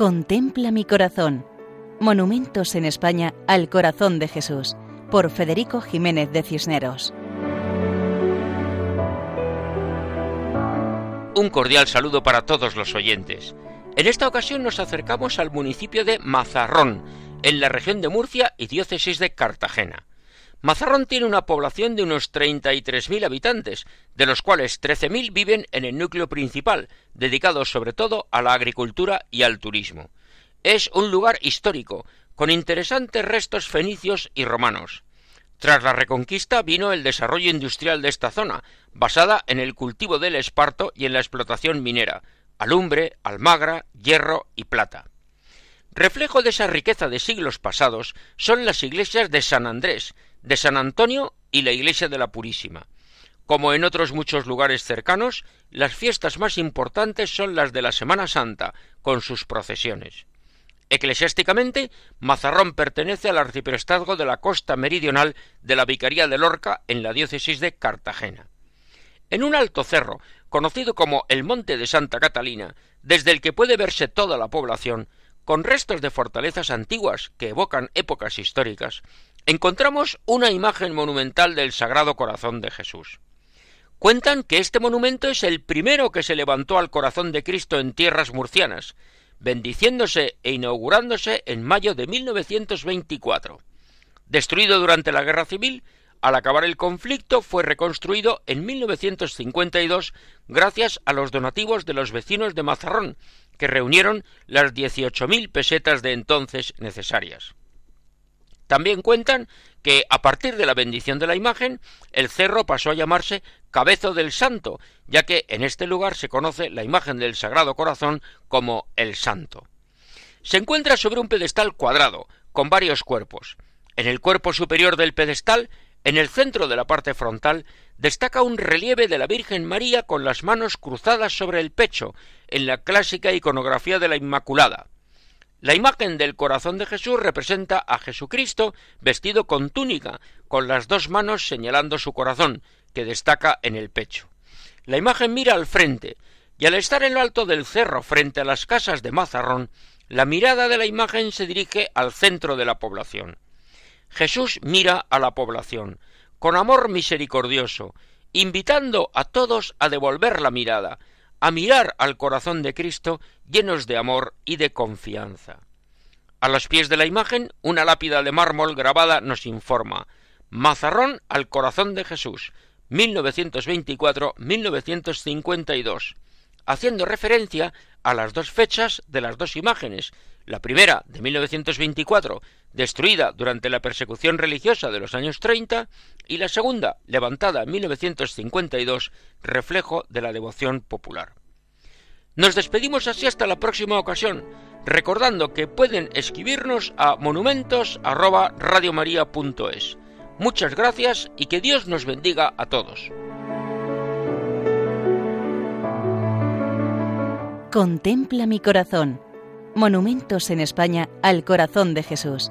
Contempla mi corazón. Monumentos en España al corazón de Jesús, por Federico Jiménez de Cisneros. Un cordial saludo para todos los oyentes. En esta ocasión nos acercamos al municipio de Mazarrón, en la región de Murcia y diócesis de Cartagena. Mazarrón tiene una población de unos 33.000 habitantes, de los cuales 13.000 viven en el núcleo principal, dedicado sobre todo a la agricultura y al turismo. Es un lugar histórico, con interesantes restos fenicios y romanos. Tras la reconquista vino el desarrollo industrial de esta zona, basada en el cultivo del esparto y en la explotación minera, alumbre, almagra, hierro y plata. Reflejo de esa riqueza de siglos pasados son las iglesias de San Andrés, de San Antonio y la iglesia de la Purísima. Como en otros muchos lugares cercanos, las fiestas más importantes son las de la Semana Santa, con sus procesiones. Eclesiásticamente, Mazarrón pertenece al arciprestazgo de la costa meridional de la Vicaría de Lorca en la diócesis de Cartagena. En un alto cerro, conocido como el Monte de Santa Catalina, desde el que puede verse toda la población, con restos de fortalezas antiguas que evocan épocas históricas, encontramos una imagen monumental del Sagrado Corazón de Jesús. Cuentan que este monumento es el primero que se levantó al corazón de Cristo en tierras murcianas, bendiciéndose e inaugurándose en mayo de 1924. Destruido durante la Guerra Civil, al acabar el conflicto fue reconstruido en 1952 gracias a los donativos de los vecinos de Mazarrón, que reunieron las 18.000 pesetas de entonces necesarias. También cuentan que a partir de la bendición de la imagen, el cerro pasó a llamarse Cabezo del Santo, ya que en este lugar se conoce la imagen del Sagrado Corazón como el Santo. Se encuentra sobre un pedestal cuadrado, con varios cuerpos. En el cuerpo superior del pedestal, en el centro de la parte frontal, destaca un relieve de la Virgen María con las manos cruzadas sobre el pecho, en la clásica iconografía de la Inmaculada. La imagen del corazón de Jesús representa a Jesucristo vestido con túnica, con las dos manos señalando su corazón, que destaca en el pecho. La imagen mira al frente, y al estar en lo alto del cerro frente a las casas de Mazarrón, la mirada de la imagen se dirige al centro de la población. Jesús mira a la población, con amor misericordioso, invitando a todos a devolver la mirada, a mirar al corazón de Cristo llenos de amor y de confianza. A los pies de la imagen, una lápida de mármol grabada nos informa Mazarrón al corazón de Jesús, 1924-1952, haciendo referencia a las dos fechas de las dos imágenes, la primera de 1924, destruida durante la persecución religiosa de los años 30, y la segunda, levantada en 1952, reflejo de la devoción popular. Nos despedimos así hasta la próxima ocasión, recordando que pueden escribirnos a monumentos@radiomaria.es. Muchas gracias y que Dios nos bendiga a todos. Contempla mi corazón. Monumentos en España al corazón de Jesús